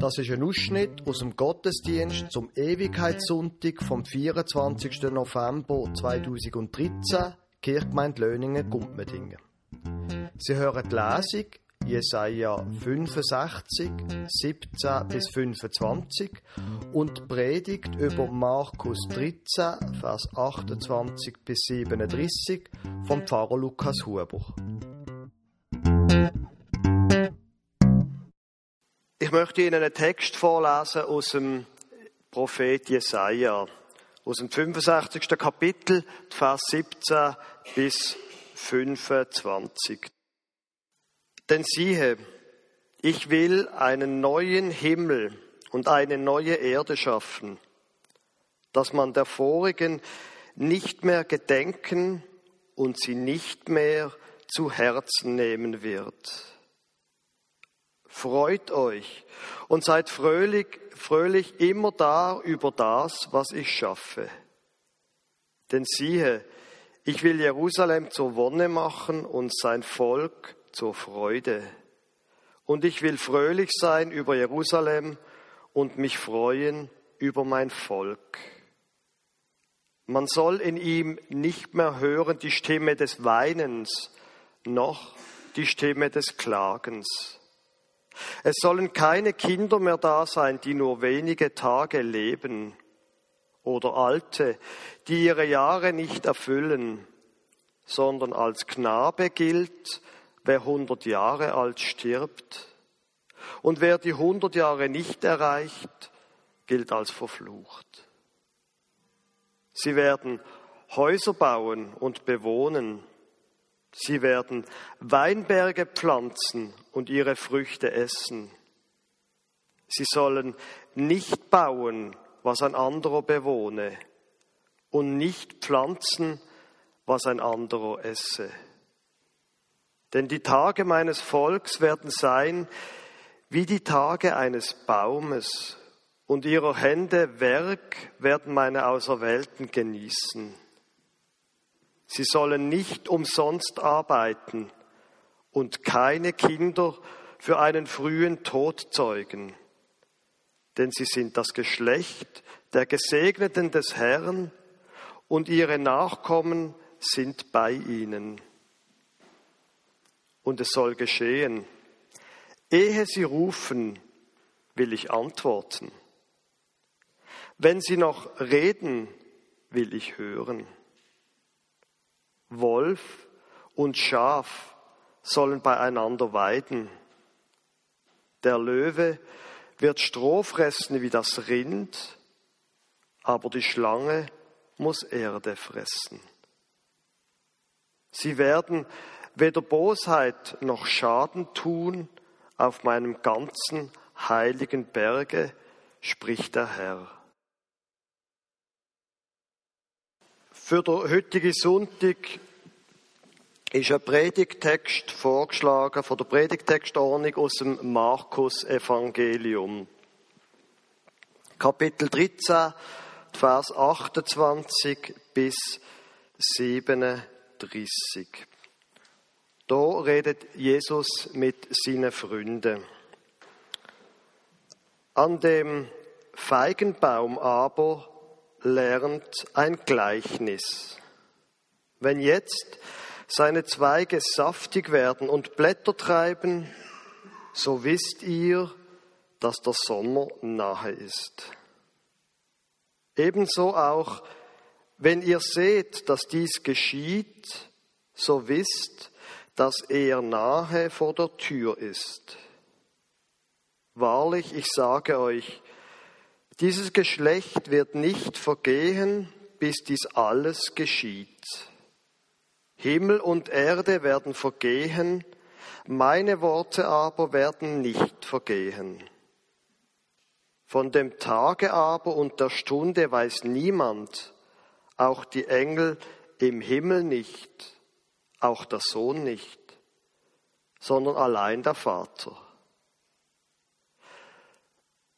Das ist ein Ausschnitt aus dem Gottesdienst zum Ewigkeitssonntag vom 24. November 2013, Kirchgemeinde Löningen, Gumpmedingen. Sie hören die Lesung Jesaja 65, 17 bis 25 und Predigt über Markus 13, Vers 28 bis 37 vom Pfarrer Lukas Huber. Ich möchte Ihnen einen Text vorlesen aus dem Prophet Jesaja, aus dem 65. Kapitel, Vers 17 bis 25. Denn siehe, ich will einen neuen Himmel und eine neue Erde schaffen, dass man der vorigen nicht mehr gedenken und sie nicht mehr zu Herzen nehmen wird. Freut euch und seid fröhlich, fröhlich immer da über das, was ich schaffe. Denn siehe, ich will Jerusalem zur Wonne machen und sein Volk zur Freude. Und ich will fröhlich sein über Jerusalem und mich freuen über mein Volk. Man soll in ihm nicht mehr hören die Stimme des Weinens, noch die Stimme des Klagens. Es sollen keine Kinder mehr da sein, die nur wenige Tage leben, oder Alte, die ihre Jahre nicht erfüllen, sondern als Knabe gilt, wer hundert Jahre alt stirbt. Und wer die hundert Jahre nicht erreicht, gilt als verflucht. Sie werden Häuser bauen und bewohnen. Sie werden Weinberge pflanzen und ihre Früchte essen. Sie sollen nicht bauen, was ein anderer bewohne, und nicht pflanzen, was ein anderer esse. Denn die Tage meines Volks werden sein wie die Tage eines Baumes, und ihrer Hände Werk werden meine Auserwählten genießen. Sie sollen nicht umsonst arbeiten und keine Kinder für einen frühen Tod zeugen, denn sie sind das Geschlecht der Gesegneten des Herrn und ihre Nachkommen sind bei ihnen und es soll geschehen. Ehe sie rufen, will ich antworten. Wenn sie noch reden, will ich hören. Wolf und Schaf sollen beieinander weiden. Der Löwe wird Stroh fressen wie das Rind, aber die Schlange muss Erde fressen. Sie werden weder Bosheit noch Schaden tun auf meinem ganzen heiligen Berge, spricht der Herr. Für den heutigen Sonntag ist ein Predigtext vorgeschlagen von der Predigtextordnung aus dem Markus Evangelium. Kapitel 13, Vers 28 bis 37. Da redet Jesus mit seinen Freunden. An dem Feigenbaum aber lernt ein Gleichnis. Wenn jetzt seine Zweige saftig werden und Blätter treiben, so wisst ihr, dass der Sommer nahe ist. Ebenso auch, wenn ihr seht, dass dies geschieht, so wisst, dass er nahe vor der Tür ist. Wahrlich, ich sage euch, dieses Geschlecht wird nicht vergehen, bis dies alles geschieht. Himmel und Erde werden vergehen, meine Worte aber werden nicht vergehen. Von dem Tage aber und der Stunde weiß niemand, auch die Engel im Himmel nicht auch der Sohn nicht, sondern allein der Vater.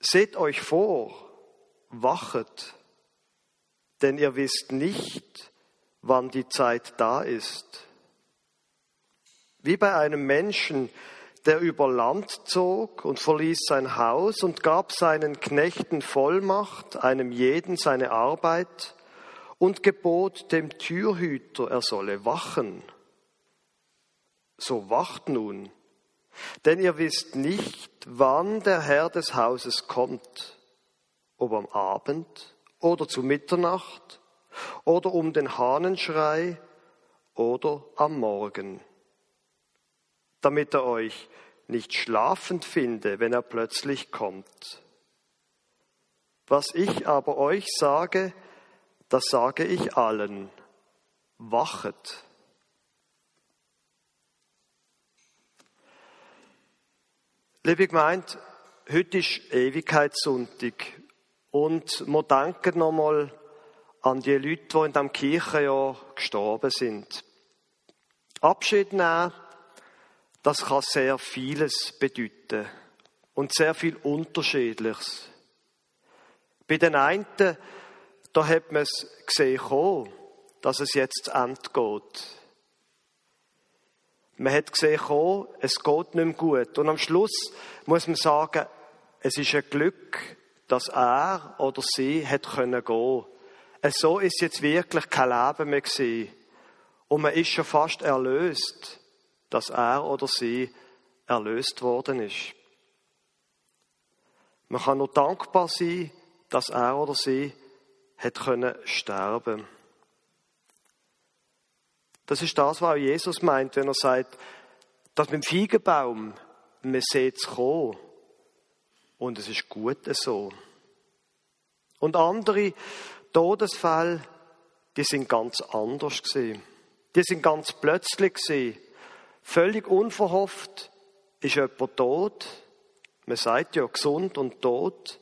Seht euch vor, wachet, denn ihr wisst nicht, wann die Zeit da ist. Wie bei einem Menschen, der über Land zog und verließ sein Haus und gab seinen Knechten Vollmacht, einem jeden seine Arbeit, und gebot dem Türhüter, er solle wachen. So wacht nun, denn ihr wisst nicht, wann der Herr des Hauses kommt, ob am Abend oder zu Mitternacht oder um den Hahnenschrei oder am Morgen, damit er euch nicht schlafend finde, wenn er plötzlich kommt. Was ich aber euch sage, das sage ich allen. Wachet. Liebe Gemeinde, heute ist Ewigkeitssonntag und wir danken nochmal an die Leute, die in diesem Kirchenjahr gestorben sind. Abschied nehmen, das kann sehr vieles bedeuten und sehr viel Unterschiedliches. Bei den einen, da hat man es gesehen dass es jetzt zu Ende geht. Man hat gesehen es geht nicht mehr gut. Und am Schluss muss man sagen, es ist ein Glück, dass er oder sie hat können gehen. So ist jetzt wirklich kein Leben mehr gewesen. Und man ist schon fast erlöst, dass er oder sie erlöst worden ist. Man kann nur dankbar sein, dass er oder sie hat können sterben. Das ist das, was auch Jesus meint, wenn er sagt, dass mit dem Feigenbaum, man sieht es kommen. Und es ist gut so. Und andere Todesfälle, die sind ganz anders gesehen. Die sind ganz plötzlich gesehen. Völlig unverhofft ist jemand tot. Man sagt ja gesund und tot.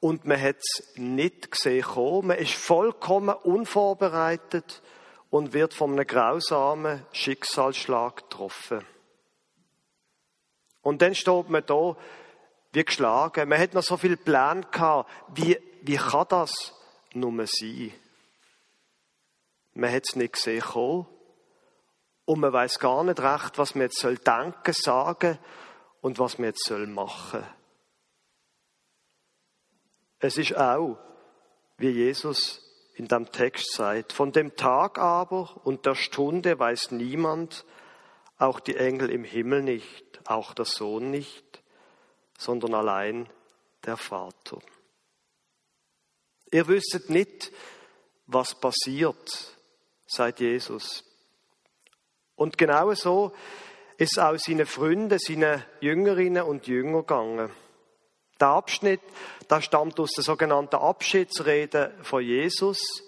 Und man hat es nicht gesehen kommen. Man ist vollkommen unvorbereitet und wird von einem grausamen Schicksalsschlag getroffen. Und dann steht man da wie geschlagen. Man hat noch so viel Plan gehabt. Wie, wie kann das nur sein? Man hat es nicht gesehen kommen. Und man weiß gar nicht recht, was man jetzt soll denken, sagen und was man jetzt soll machen. Es ist auch, wie Jesus in dem Text sagt, von dem Tag aber und der Stunde weiß niemand, auch die Engel im Himmel nicht, auch der Sohn nicht, sondern allein der Vater. Ihr wüsstet nicht, was passiert, sagt Jesus. Und genau so ist auch seine Freunde, seine Jüngerinnen und Jünger gegangen. Der Abschnitt, der stammt aus der sogenannten Abschiedsrede von Jesus,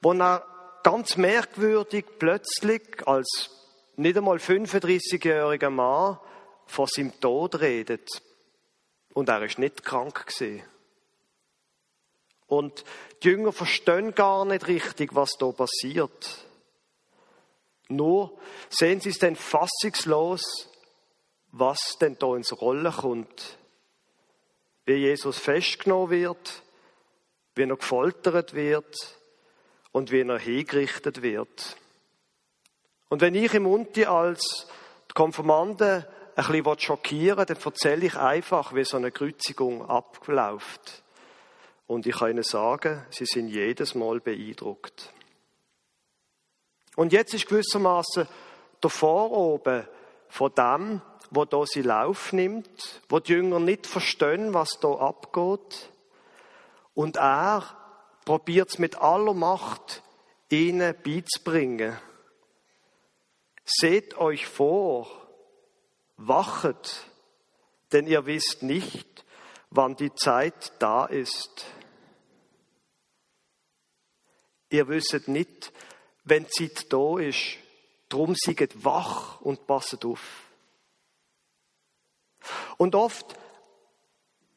wo er ganz merkwürdig plötzlich als nicht einmal 35-jähriger Mann von seinem Tod redet. Und er ist nicht krank. Und die Jünger verstehen gar nicht richtig, was da passiert. Nur sehen sie es dann fassungslos, was denn da ins Rollen kommt. Wie Jesus festgenommen wird, wie er gefoltert wird und wie er hingerichtet wird. Und wenn ich im Unti als Konfirmanden ein bisschen schockieren dann erzähle ich einfach, wie so eine Kreuzigung abläuft. Und ich kann Ihnen sagen, Sie sind jedes Mal beeindruckt. Und jetzt ist gewissermaßen der Voroben von dem, wo da sie Lauf nimmt, wo die Jünger nicht verstehen, was da abgeht. Und er probiert es mit aller Macht, ihnen beizubringen. Seht euch vor, wachet, denn ihr wisst nicht, wann die Zeit da ist. Ihr wisst nicht, wenn die Zeit da ist. Drum seid wach und passet auf. Und oft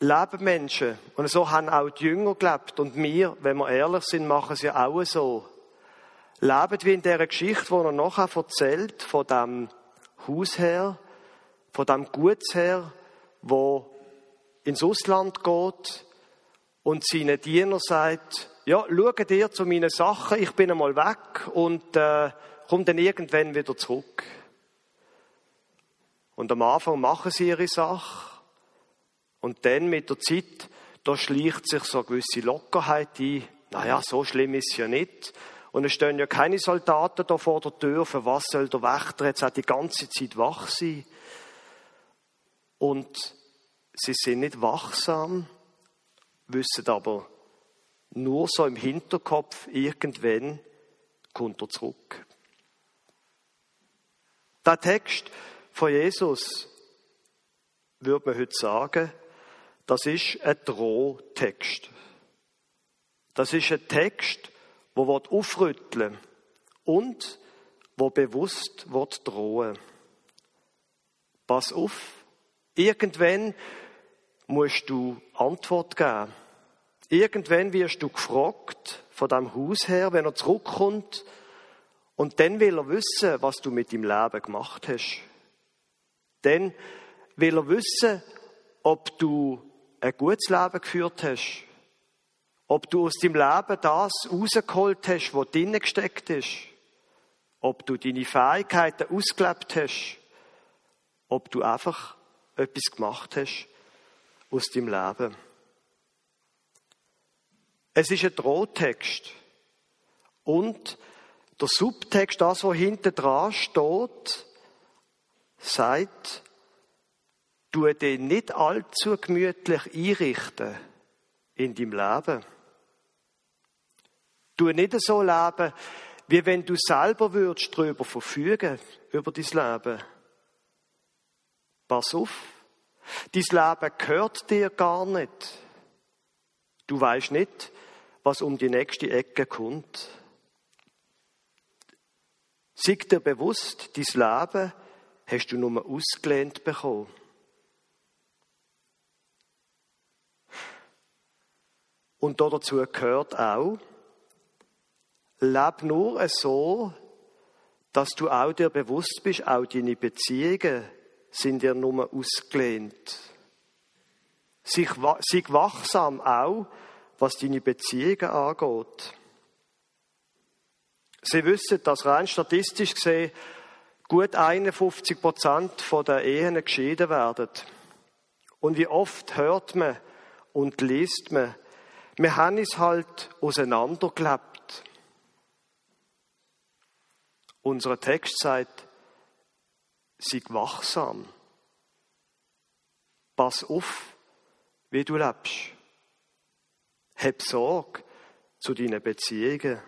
leben Menschen, und so haben auch die Jünger gelebt, und wir, wenn wir ehrlich sind, machen es ja auch so, leben wie in dieser Geschichte, die er nachher erzählt, von dem Hausherr, von dem Gutsherr, wo ins Ausland geht und seinen Diener sagt, ja, schaut ihr zu meinen Sachen, ich bin einmal weg und äh, komme dann irgendwann wieder zurück. Und am Anfang machen sie ihre Sache. Und dann mit der Zeit, da schleicht sich so eine gewisse Lockerheit ein. Naja, so schlimm ist es ja nicht. Und es stehen ja keine Soldaten da vor der Tür. Für was soll der Wächter jetzt auch die ganze Zeit wach sein? Und sie sind nicht wachsam, wissen aber nur so im Hinterkopf, irgendwann kommt er zurück. Der Text von Jesus, würde man heute sagen, das ist ein Drohtext. Das ist ein Text, wo wird aufrütteln und wo bewusst wird drohen. Pass auf, Irgendwann musst du Antwort geben. Irgendwann wirst du gefragt von deinem Hausherr, wenn er zurückkommt, und dann will er wissen, was du mit deinem Leben gemacht hast. Dann will er wissen, ob du ein gutes Leben geführt hast. Ob du aus deinem Leben das rausgeholt hast, was drinnen gesteckt ist. Ob du deine Fähigkeiten ausgelebt hast. Ob du einfach etwas gemacht hast aus deinem Leben. Es ist ein Drohtext. Und der Subtext, das, was hinten dran steht, sagt, du dich nicht allzu gemütlich einrichten in deinem Leben. Du nicht so leben, wie wenn du selber würdest darüber verfügen, über dein Leben. Pass auf. Dein Leben gehört dir gar nicht. Du weißt nicht, was um die nächste Ecke kommt. Sei dir bewusst, dein Leben hast du nur ausgelehnt bekommen. Und dazu gehört auch, leb nur so, dass du auch dir bewusst bist, auch deine Beziehungen sind dir nur ausgelehnt. Sei wachsam auch, was deine Beziehungen angeht. Sie wissen, dass rein statistisch gesehen gut 51 Prozent der Ehen geschieden werden. Und wie oft hört man und liest man, wir haben es halt auseinandergelebt. Unser Text sagt, sei wachsam. Pass auf, wie du lebst. Hab Sorge zu deinen Beziehungen.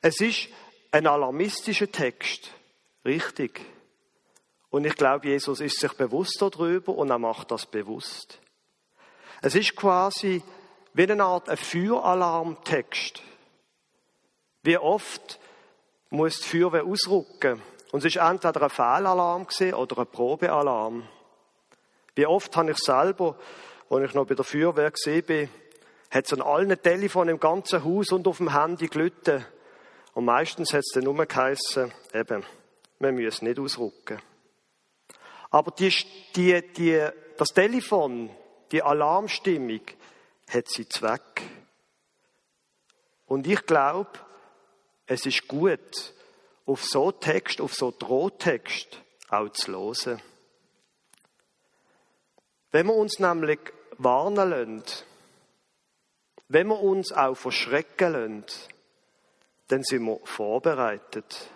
Es ist ein alarmistischer Text, richtig. Und ich glaube, Jesus ist sich bewusst darüber und er macht das bewusst. Es ist quasi wie eine Art Feueralarmtext. Wie oft muss die Feuerwehr ausrücken und es ist entweder ein Fehlalarm oder ein Probealarm. Wie oft habe ich selber, als ich noch bei der Feuerwehr war, hat es an allen Telefonen im ganzen Haus und auf dem Handy gelitten. Und meistens hat es dann nur geheissen, eben, wir müssen nicht ausrücken. Aber die, die, die, das Telefon, die Alarmstimmung, hat sie Zweck. Und ich glaube, es ist gut, auf so Text, auf so Drohtext auch zu hören. Wenn wir uns nämlich warnen lassen, wenn wir uns auch verschrecken lassen, dann sind wir vorbereitet.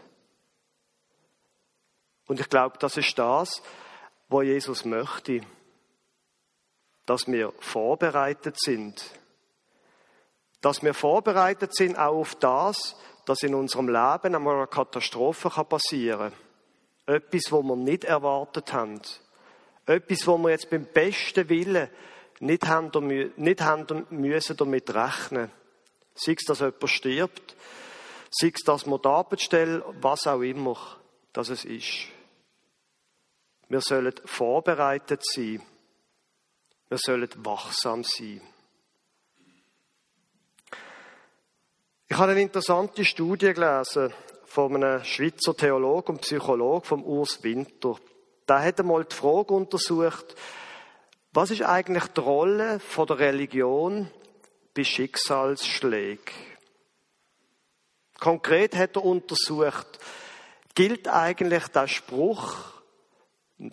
Und ich glaube, das ist das, was Jesus möchte. Dass wir vorbereitet sind. Dass wir vorbereitet sind auch auf das, dass in unserem Leben einmal eine Katastrophe passieren kann. Etwas, wo wir nicht erwartet haben. Etwas, wo wir jetzt beim besten Willen nicht haben, nicht haben müssen damit rechnen. Sei es, dass jemand stirbt, sei es, dass wir die Arbeitsstelle, was auch immer, dass es ist. Wir sollen vorbereitet sein. Wir sollen wachsam sein. Ich habe eine interessante Studie gelesen von einem Schweizer Theologen und Psychologen, vom Urs Winter. Der hat einmal die Frage untersucht, was ist eigentlich die Rolle von der Religion bei Schicksalsschlägen? Konkret hat er untersucht, gilt eigentlich der Spruch,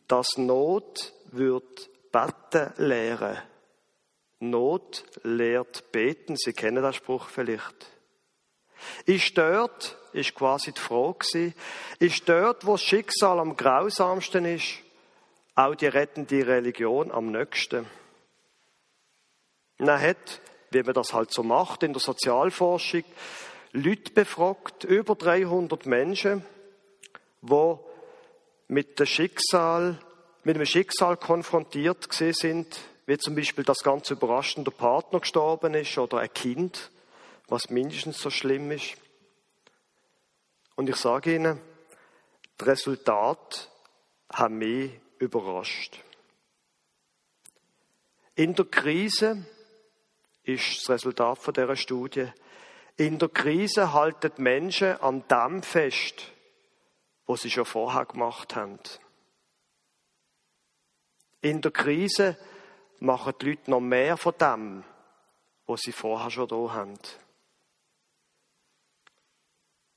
dass Not wird beten lehren. Not lehrt beten. Sie kennen den Spruch vielleicht. Ist dort, ist quasi die Frage ist dort, wo das Schicksal am grausamsten ist, auch die rettende Religion am nächsten? Man hat, wie man das halt so macht in der Sozialforschung, Leute befragt, über 300 Menschen, wo mit dem Schicksal, mit dem Schicksal konfrontiert gesehen sind, wie zum Beispiel das ganz überraschende Partner gestorben ist oder ein Kind, was mindestens so schlimm ist. Und ich sage Ihnen, das Resultat hat mich überrascht. In der Krise ist das Resultat von dieser Studie. In der Krise halten Menschen an dem fest, was sie schon vorher gemacht haben. In der Krise machen die Leute noch mehr von dem, was sie vorher schon da haben.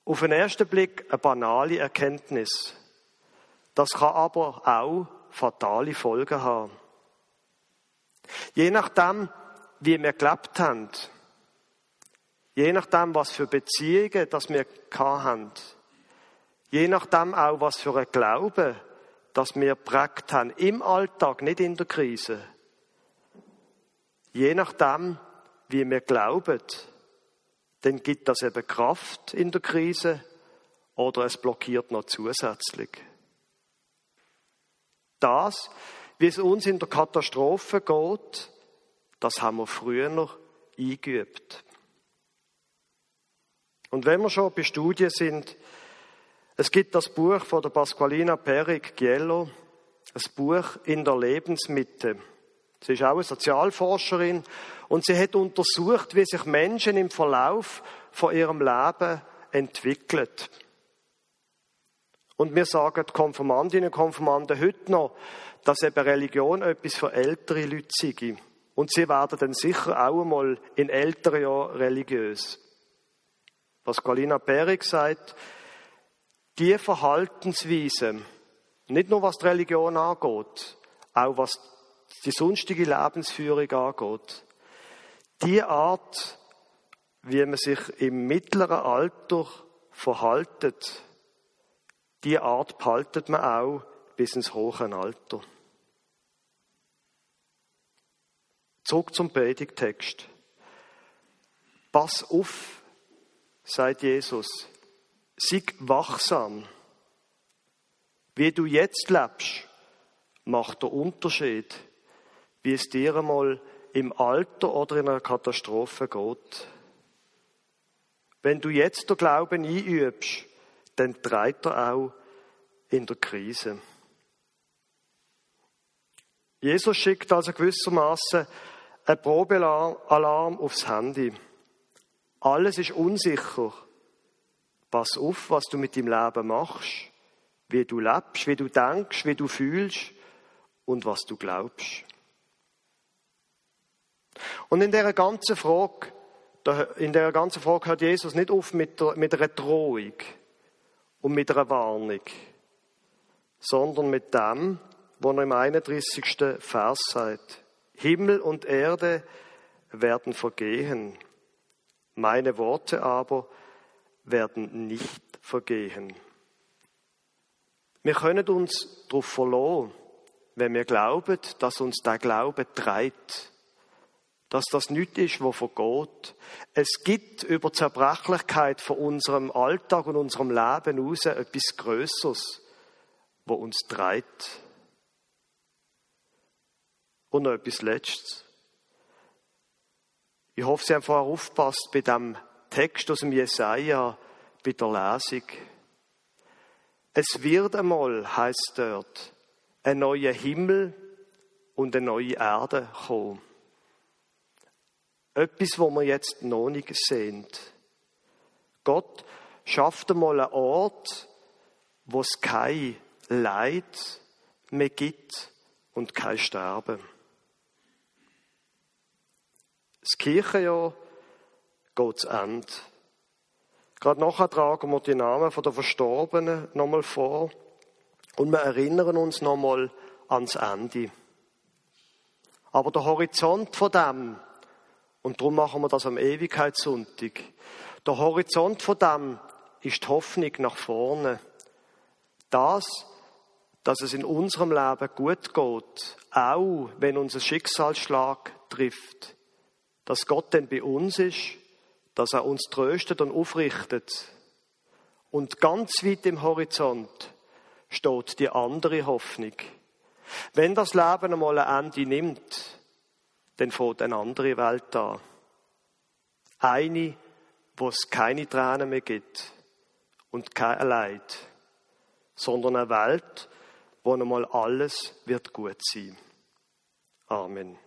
Auf den ersten Blick eine banale Erkenntnis. Das kann aber auch fatale Folgen haben. Je nachdem, wie wir gelebt haben, je nachdem, was für Beziehungen das wir haben, je nachdem auch, was für ein Glaube das wir prägt haben, im Alltag, nicht in der Krise, je nachdem, wie wir glauben, dann gibt das eben Kraft in der Krise oder es blockiert noch zusätzlich. Das, wie es uns in der Katastrophe geht, das haben wir früher noch eingeübt. Und wenn wir schon bei Studien sind, es gibt das Buch von der Pasqualina Perik Giello, ein Buch in der Lebensmitte. Sie ist auch eine Sozialforscherin und sie hat untersucht, wie sich Menschen im Verlauf von ihrem Leben entwickeln. Und wir sagen die Konformantinnen und Konformanten heute noch, dass eben Religion etwas für ältere Leute sei. Und sie werden dann sicher auch einmal in älteren Jahren religiös. Was Galina Perik sagt, die Verhaltensweise, nicht nur was die Religion angeht, auch was die sonstige Lebensführung angeht, die Art, wie man sich im mittleren Alter verhaltet, die Art behaltet man auch bis ins hohe Alter. Zurück zum Predigtext. Pass auf, sagt Jesus. Sei wachsam. Wie du jetzt lebst, macht der Unterschied, wie es dir einmal im Alter oder in einer Katastrophe geht. Wenn du jetzt den Glauben einübst, dann treibt er auch in der Krise. Jesus schickt also gewissermaßen ein Probealarm aufs Handy. Alles ist unsicher. Pass auf, was du mit deinem Leben machst, wie du lebst, wie du denkst, wie du fühlst und was du glaubst. Und in der ganzen Frage, in der ganzen Frage hört Jesus nicht auf mit, der, mit einer Drohung und mit einer Warnung, sondern mit dem, was er im 31. Vers sagt. Himmel und Erde werden vergehen, meine Worte aber werden nicht vergehen. Wir können uns darauf verlassen, wenn wir glauben, dass uns der Glaube treibt, dass das nichts ist, wo vergeht. Es gibt über die Zerbrechlichkeit von unserem Alltag und unserem Leben heraus etwas Größeres, wo uns treibt. Und noch etwas Letztes. Ich hoffe, Sie haben vorher aufgepasst bei dem Text aus dem Jesaja, bei der Lesung. Es wird einmal, heißt dort, ein neuer Himmel und eine neue Erde kommen. Etwas, wo wir jetzt noch nicht sehen. Gott schafft einmal einen Ort, wo es kein Leid mehr gibt und kein Sterben. Das Kirchenjahr geht zu Ende. Gerade nachher tragen wir die Namen der Verstorbenen nochmal vor. Und wir erinnern uns nochmal ans Ende. Aber der Horizont von dem, und darum machen wir das am Ewigkeitssonntag, der Horizont von dem ist die Hoffnung nach vorne. Das, dass es in unserem Leben gut geht, auch wenn unser Schicksalsschlag trifft. Dass Gott denn bei uns ist, dass er uns tröstet und aufrichtet. Und ganz weit im Horizont steht die andere Hoffnung. Wenn das Leben einmal ein Ende nimmt, dann fängt eine andere Welt an. Eine, wo es keine Tränen mehr gibt und kein Leid, sondern eine Welt, wo einmal alles wird gut sein. Amen.